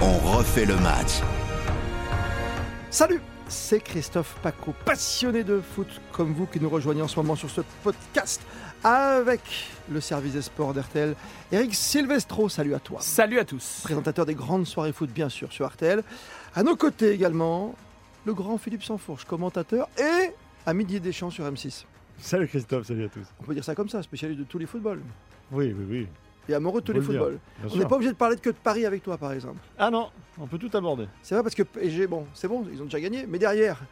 on refait le match. Salut, c'est Christophe Paco, passionné de foot comme vous qui nous rejoignez en ce moment sur ce podcast avec le service des sports d'RTL. Eric Silvestro, salut à toi. Salut à tous. Présentateur des grandes soirées foot, bien sûr, sur RTL. À nos côtés également, le grand Philippe Sansfourche, commentateur et à Midi Deschamps sur M6. Salut Christophe, salut à tous. On peut dire ça comme ça, spécialiste de tous les footballs. Oui, oui, oui. Et amoureux de tous les footballs. On n'est pas obligé de parler de que de Paris avec toi, par exemple. Ah non, on peut tout aborder. C'est vrai parce que PSG, bon, c'est bon, ils ont déjà gagné, mais derrière,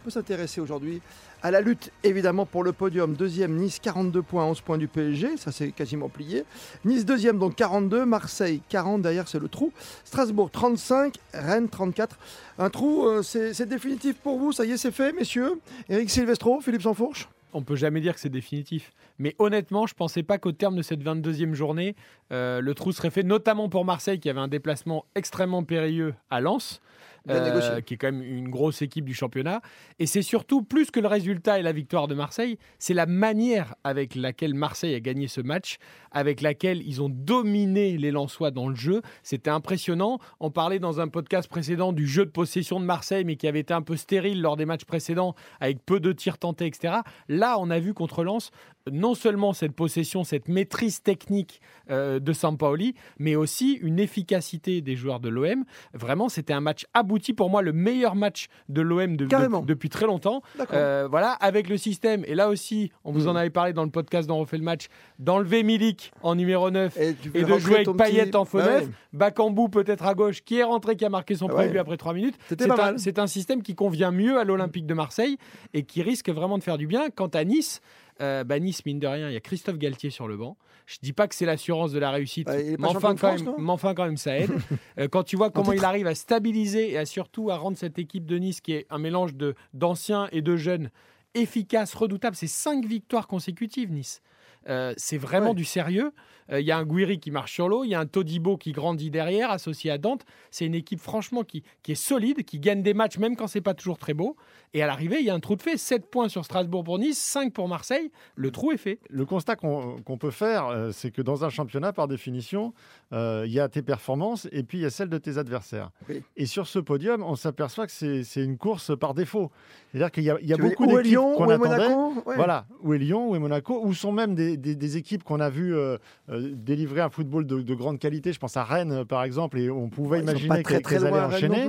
on peut s'intéresser aujourd'hui à la lutte évidemment pour le podium. Deuxième, Nice 42 points, 11 points du PSG, ça c'est quasiment plié. Nice deuxième, donc 42, Marseille 40, derrière c'est le trou. Strasbourg 35, Rennes 34. Un trou, euh, c'est c'est définitif pour vous, ça y est, c'est fait, messieurs. Eric Silvestro, Philippe Sansfourche. On peut jamais dire que c'est définitif. Mais honnêtement, je pensais pas qu'au terme de cette 22e journée, euh, le trou serait fait, notamment pour Marseille qui avait un déplacement extrêmement périlleux à Lens. Négocié. qui est quand même une grosse équipe du championnat. Et c'est surtout, plus que le résultat et la victoire de Marseille, c'est la manière avec laquelle Marseille a gagné ce match, avec laquelle ils ont dominé les Lensois dans le jeu. C'était impressionnant. On parlait dans un podcast précédent du jeu de possession de Marseille, mais qui avait été un peu stérile lors des matchs précédents, avec peu de tirs tentés, etc. Là, on a vu contre Lens non seulement cette possession, cette maîtrise technique euh, de Sampaoli, mais aussi une efficacité des joueurs de l'OM. Vraiment, c'était un match abouti. Pour moi, le meilleur match de l'OM de- de- Carrément. depuis très longtemps. Euh, voilà, avec le système. Et là aussi, on vous en Mhm. avait parlé dans le podcast dont on refait le match, d'enlever Milik en numéro 9 Et, de jouer avec Payet petit- en faux Bah neuf, ouais. Bakambu peut-être à gauche, qui est rentré, qui a marqué son Ah premier ouais. but après 3 minutes. C'est un, un système qui convient mieux à l'Olympique de Marseille et qui risque vraiment de faire du bien. Quant à Nice, euh, bah nice, mine de rien, il y a Christophe Galtier sur le banc. Je dis pas que c'est l'assurance de la réussite, Ah, pas mais, enfin, quand France, même, non mais enfin, quand même, ça aide. Euh, quand tu vois comment il arrive à stabiliser et à surtout à rendre cette équipe de Nice, qui est un mélange d'anciens et de jeunes, efficace, redoutable. C'est cinq victoires consécutives, Nice. Euh, c'est vraiment Ouais. du sérieux. Euh, Il y a un Guiri qui marche sur l'eau, il y a un Todibo qui grandit derrière, associé à Dante. C'est une équipe franchement qui, qui est solide, qui gagne des matchs même quand c'est pas toujours très beau. Et à l'arrivée, il y a un trou de fait. 7 points sur Strasbourg pour Nice, 5 pour Marseille. Le trou est fait. Le constat qu'on qu'on peut faire, euh, c'est que dans un championnat, par définition, euh, il y a tes performances et puis il y a celles de tes adversaires. Oui. Et sur ce podium, on s'aperçoit que c'est c'est une course par défaut. C'est-à-dire qu'il y a, il y a beaucoup d'équipes Lyon, qu'on où est attendait. Monaco Ouais. Voilà, où est Lyon, où est Monaco, où sont même des, des- des équipes qu'on a vu euh, euh, délivrer un football de, de grande qualité. Je pense à Rennes, par exemple, et on pouvait imaginer qu'elles très qu'elles allaient enchaîner.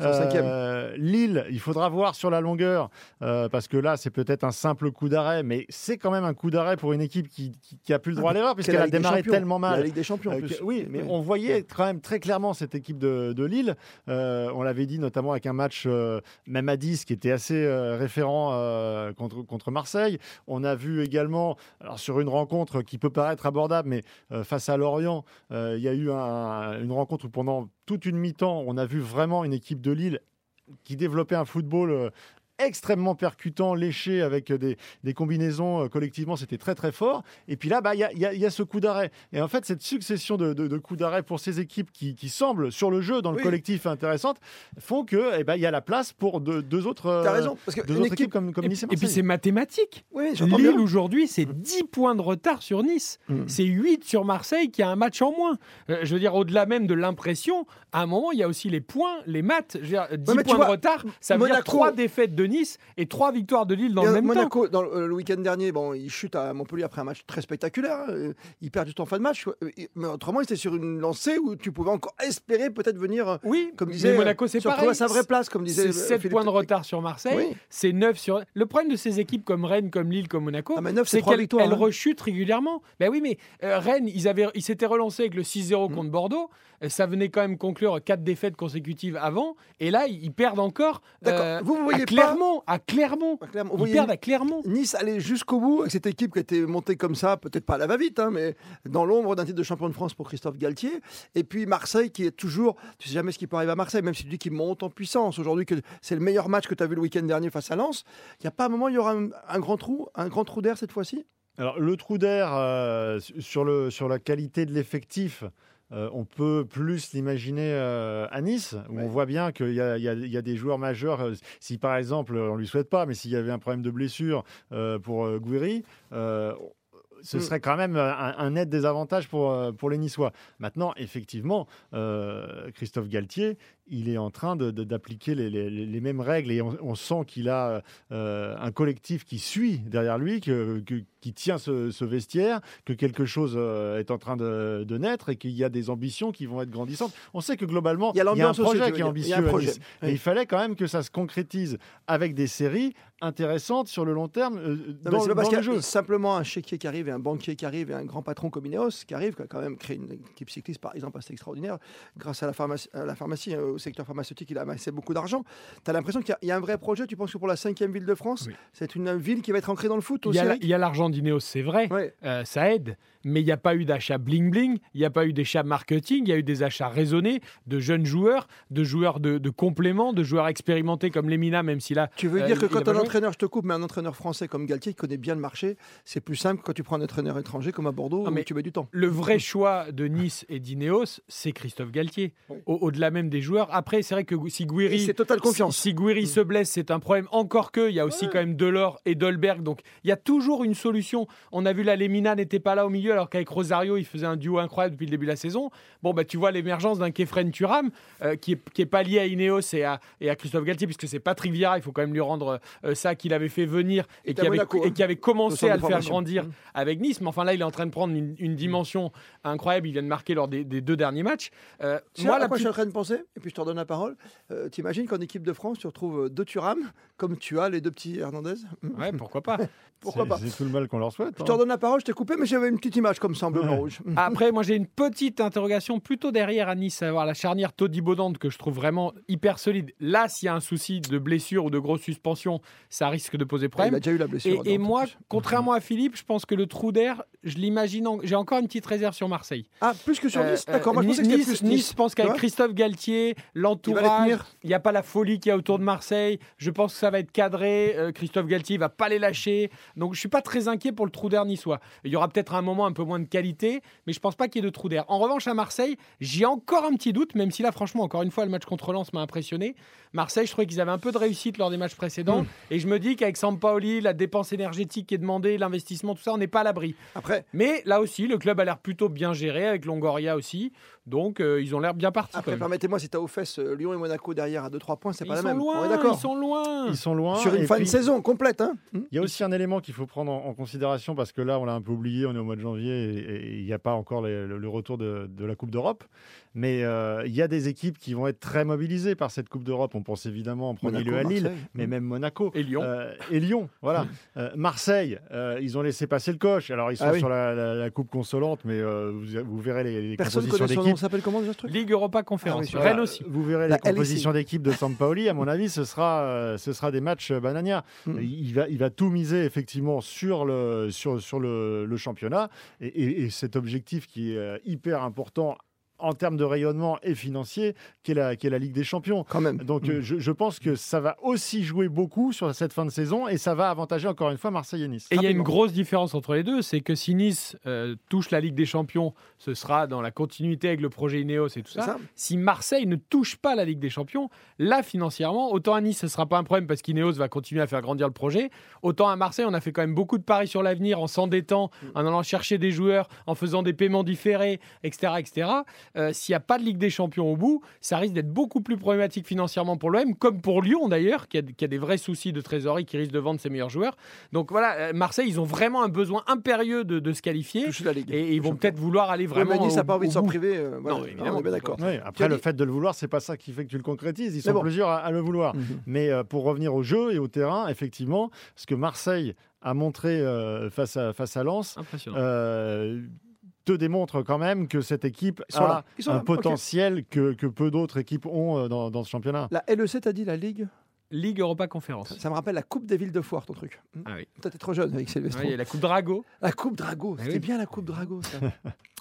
Euh, Lille, il faudra voir sur la longueur, euh, parce que là, c'est peut-être un simple coup d'arrêt, mais c'est quand même un coup d'arrêt pour une équipe qui, qui, qui a plus le droit à l'erreur, C'est puisqu'elle la a démarré tellement La mal. Ligue des Champions en plus. que- oui, mais Ouais. on voyait quand même très clairement cette équipe de, de Lille. On l'avait dit notamment avec un match, même à 10, qui était assez référent euh, contre, contre Marseille. On a vu également, alors sur une rencontre qui peut paraître abordable, mais euh, face à Lorient, euh, il y a eu un- une rencontre où pendant toute une mi-temps, on a vu vraiment une équipe de Lille qui développait un football extrêmement percutant, léché, avec des, des combinaisons euh, collectivement, c'était très très fort. Et puis là, bah, il y, a, il y a- y a ce coup d'arrêt. Et en fait, cette succession de, de- de coups d'arrêt pour ces équipes qui, qui semblent sur le jeu, dans le Oui. collectif intéressantes, font que eh ben, il y a la place pour deux, deux autres, euh, T'as raison, parce deux qu'une autres équipe. équipes comme, comme Et, Nice et et puis c'est mathématique. Oui, Lille aujourd'hui, c'est 10 points de retard sur Nice. Mm. C'est 8 sur Marseille qui a un match en moins. Euh, je veux dire, au-delà même de l'impression, à un moment, il y a aussi les points, les maths. Je veux dire, 10 mais tu points vois, de retard, ça veut dire Monaco- 3 défaites de Nice et 3 victoires de Lille dans Et, le euh, même temps. Monaco, dans le, euh, le week-end dernier, bon, il chute à Montpellier après un match très spectaculaire. Euh, Il perd du temps en fin de match. Mais autrement, il était sur une lancée où tu pouvais encore espérer peut-être venir, Oui, comme disait, mais Monaco, c'est pareil. à sa vraie place, comme disait C'est euh, 7 Philippe points de retard sur Marseille, Oui. c'est 9 sur. Le problème de ces équipes comme Rennes, comme Lille, comme Monaco, Ah, c'est trois qu'elles hein. rechutent régulièrement. Ben oui, mais euh, Rennes, ils avaient, ils s'étaient relancés avec le Mm. 6-0 contre Bordeaux. Euh, Ça venait quand même conclure 4 défaites consécutives avant, et là, ils perdent encore. D'accord. euh, Vous, vous voyez à pas- Clermont, à Clermont. Ah, Clermont, vous Ils voyez perdent à Clermont. Nice aller jusqu'au bout avec cette équipe qui a été montée comme ça, peut-être pas à la va-vite, hein, mais dans l'ombre d'un titre de champion de France pour Christophe Galtier. Et puis Marseille qui est toujours, tu sais jamais ce qui peut arriver à Marseille, même si tu dis qu'il monte en puissance aujourd'hui, que c'est le meilleur match que tu as vu le week-end dernier face à Lens. Il n'y a pas un moment, il y aura un, un grand trou, un grand trou d'air cette fois-ci? Alors, le trou d'air euh, sur, le, sur la qualité de l'effectif, euh, on peut plus l'imaginer euh, à Nice, où Ouais. on voit bien qu'il y y a- il y a des joueurs majeurs. euh, si par exemple, on ne lui souhaite pas, mais s'il y avait un problème de blessure pour euh, ce Mm. serait quand même un, un net désavantage pour, pour les Niçois. Maintenant, effectivement, euh, Christophe Galtier, il est en train d'appliquer les, les- les mêmes règles et on, on sent qu'il a euh, un collectif qui suit derrière lui, que- que- qui tient ce, ce vestiaire, que quelque chose euh, est en train de, de naître et qu'il y a des ambitions qui vont être grandissantes. On sait que globalement, Il y a un l'ambiance aussi, projet qui est ambitieux. Il y a un à projet. Nice. Oui. Et il fallait quand même que ça se concrétise avec des séries intéressantes sur le long terme euh, Non, dans, le- dans le y a jeu. simplement un chéquier qui arrive et un banquier qui arrive et un grand patron comme Ineos qui arrive, qui a quand même créé une équipe cycliste par exemple assez extraordinaire grâce à la pharmacie, à la pharmacie euh, secteur pharmaceutique, il a amassé beaucoup d'argent. Tu as l'impression qu'il y a- il y, a un vrai projet. Tu penses que pour la cinquième ville de France, Oui. c'est une ville qui va être ancrée dans le foot aussi il y a l'argent d'Ineos, c'est vrai. Ouais. Euh, ça aide, mais il n'y a pas eu d'achat bling-bling, il n'y a pas eu d'achat marketing, il y a eu des achats raisonnés de jeunes joueurs, de joueurs de, de compléments, de joueurs expérimentés comme Lemina, même si là. Tu veux Euh, dire que quand un entraîneur, je te coupe, mais un entraîneur français comme Galtier qui connaît bien le marché, c'est plus simple quand tu prends un entraîneur étranger comme à Bordeaux Non, mais tu mets du temps. Le vrai choix de Nice et d'Ineos, c'est Christophe Galtier. Oui. Au- Au-delà même des joueurs. Après, c'est vrai que si Guiri. c'est totale confiance. Si, Guiri se blesse, c'est un problème. Encore que, il y a aussi Ouais. quand même Delors et Dolberg. Donc, il y a toujours une solution. On a vu là, Lemina n'était pas là au milieu, alors qu'avec Rosario, il faisait un duo incroyable depuis le début de la saison. Bon, bah, tu vois l'émergence d'un Kefren Turam, euh, qui, est, qui est pas lié à Ineos et à, et à Christophe Galtier, puisque c'est Patrick Vieira. Il faut quand même lui rendre euh, ça qu'il avait fait venir et, Et qui avait, Monaco, et hein. qui avait Au commencé à le faire grandir Mmh. avec Nice. Mais enfin, là, il est en train de prendre une, une dimension incroyable. Il vient de marquer lors des, des deux derniers matchs. Euh, moi, à la quoi je suis en train de penser? Et puis je te redonne la parole. Euh, T'imagines qu'en équipe de France, tu retrouves euh, deux Thuram, comme tu as les deux petits Hernandez? Ouais, pourquoi pas. Pourquoi pas C'est tout le mal qu'on leur souhaite. Je hein. te redonne la parole, je t'ai coupé, mais j'avais une petite image comme ça en bleu, blanc, rouge. Après, moi, j'ai une petite interrogation plutôt derrière à Nice, à savoir la charnière Todi Baudante que je trouve vraiment hyper solide. Là, s'il y a un souci de blessure ou de grosse suspension, ça risque de poser Il problème. a déjà eu la blessure. Et, moi, contrairement à Philippe, je pense que le trou d'air, je l'imagine. en- J'ai encore une petite réserve sur Marseille. Ah, plus que sur Euh, Nice D'accord, moi je euh, pensais que c'était nice, plus Nice, pense qu'avec Christophe Galtier, Il l'entourage, il n'y a pas la folie qu'il y a autour de Marseille. Je pense que ça va être cadré. Euh, Christophe Galtier va pas les lâcher. Donc je suis pas très inquiet pour le trou d'air niçois. Il y aura peut-être un moment un peu moins de qualité, mais je pense pas qu'il y ait de trou d'air. En revanche, à Marseille, j'ai encore un petit doute, même si là, franchement, encore une fois, le match contre Lens m'a impressionné. Marseille, je trouvais qu'ils avaient un peu de réussite lors des matchs précédents. Et je me dis qu'avec Sampaoli, la dépense énergétique qui est demandée, l'investissement, tout ça, on n'est pas à l'abri. Après, Mais là aussi, le club a l'air plutôt bien géré avec Longoria aussi. Donc, euh, ils ont l'air bien partis. après permettez-moi, si fesses euh, Lyon et Monaco derrière à 2-3 points, c'est pas la même. loin, On est d'accord ils sont loin. Ils sont loin. Sur une fin de saison complète. Hein Il y a aussi un élément qu'il faut prendre en, en considération parce que là, on l'a un peu oublié, on est au mois de janvier et- et il n'y a pas encore les- le, le retour de, de la Coupe d'Europe. Mais euh, il y a des équipes qui vont être très mobilisées par cette Coupe d'Europe. On pense évidemment en premier Monaco, lieu à Lille, Marseille. mais même Monaco. Et Lyon. Euh, et Lyon, voilà. Euh, Marseille, euh, ils ont laissé passer le coche. Alors, ils sont Ah oui. sur la, la- la coupe consolante, mais euh, vous, vous verrez les, compositions d'équipe. Ça s'appelle comment déjà ce truc? Ligue Europa Conférence. Ah oui, Rennes Voilà, aussi. Vous verrez La les compositions d'équipe de Sampaoli. À mon avis, ce sera, euh, ce sera des matchs banania. Mm. Il, va, il va tout miser effectivement sur le, sur, sur le, le championnat. Et, et- et cet objectif qui est hyper important en termes de rayonnement et financier, qui est la, est la Ligue des Champions. Quand même. Donc Mm. euh, je, je pense que ça va aussi jouer beaucoup sur cette fin de saison et ça va avantager encore une fois Marseille et Nice. Et il y a une grosse différence entre les deux, c'est que si Nice euh, touche la Ligue des Champions, ce sera dans la continuité avec le projet Ineos et tout ça. ça Si Marseille ne touche pas la Ligue des Champions, là financièrement, autant à Nice ce sera pas un problème parce qu'Ineos va continuer à faire grandir le projet, autant à Marseille on a fait quand même beaucoup de paris sur l'avenir en s'endettant, en allant chercher des joueurs, en faisant des paiements différés, etc., etc. Euh, S'il n'y a pas de Ligue des Champions au bout, ça risque d'être beaucoup plus problématique financièrement pour l'OM, comme pour Lyon d'ailleurs, qui a, qui a des vrais soucis de trésorerie, qui risque de vendre ses meilleurs joueurs. Donc voilà, euh, Marseille, ils ont vraiment un besoin impérieux de, de se qualifier. La Ligue. Et ils vont peut-être vouloir aller vraiment. mais Nice n'a pas envie de s'en priver. euh, voilà. Non, évidemment, on est bien d'accord. Oui, après, le dit- fait de le vouloir, c'est pas ça qui fait que tu le concrétises. Ils sont bon. plusieurs à, à le vouloir. Mhm. Mais euh, pour revenir au jeu et au terrain, effectivement, ce que Marseille a montré euh, face, à, face à Lens Impressionnant. euh, te démontre quand même que cette équipe a là. Un là. Potentiel que, que peu d'autres équipes ont euh, dans, dans ce championnat. La LEC, t'as dit la Ligue? Ligue Europa Conférence. Ça me rappelle la Coupe des villes de foire, ton truc. Hmm. Ah oui. Toi, t'es trop jeune avec Sylvestre. A la Coupe Drago. La Coupe Drago, Ah c'était oui. bien la Coupe Drago, ça.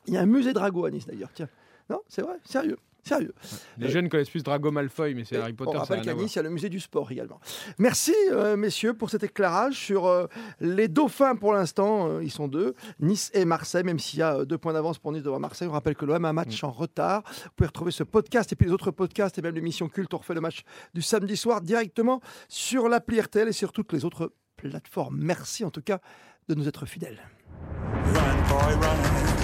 Il y a un musée Drago à Nice, d'ailleurs. Tiens. Non, c'est vrai, sérieux. Sérieux. Les Euh, jeunes connaissent plus Drago Malfoy, mais c'est Harry Potter. on rappelle qu'à. Nice, il y a le musée du sport également. Merci, euh, messieurs, pour cet éclairage sur euh, les dauphins pour l'instant. euh, ils sont deux, Nice et Marseille, même s'il y a euh, deux points d'avance pour Nice devant Marseille. On rappelle que l'OM a un match en retard. Vous pouvez retrouver ce podcast et puis les autres podcasts et même l'émission culte. On refait le match du samedi soir directement sur l'appli RTL et sur toutes les autres plateformes. Merci en tout cas de nous être fidèles. Run, boy, run.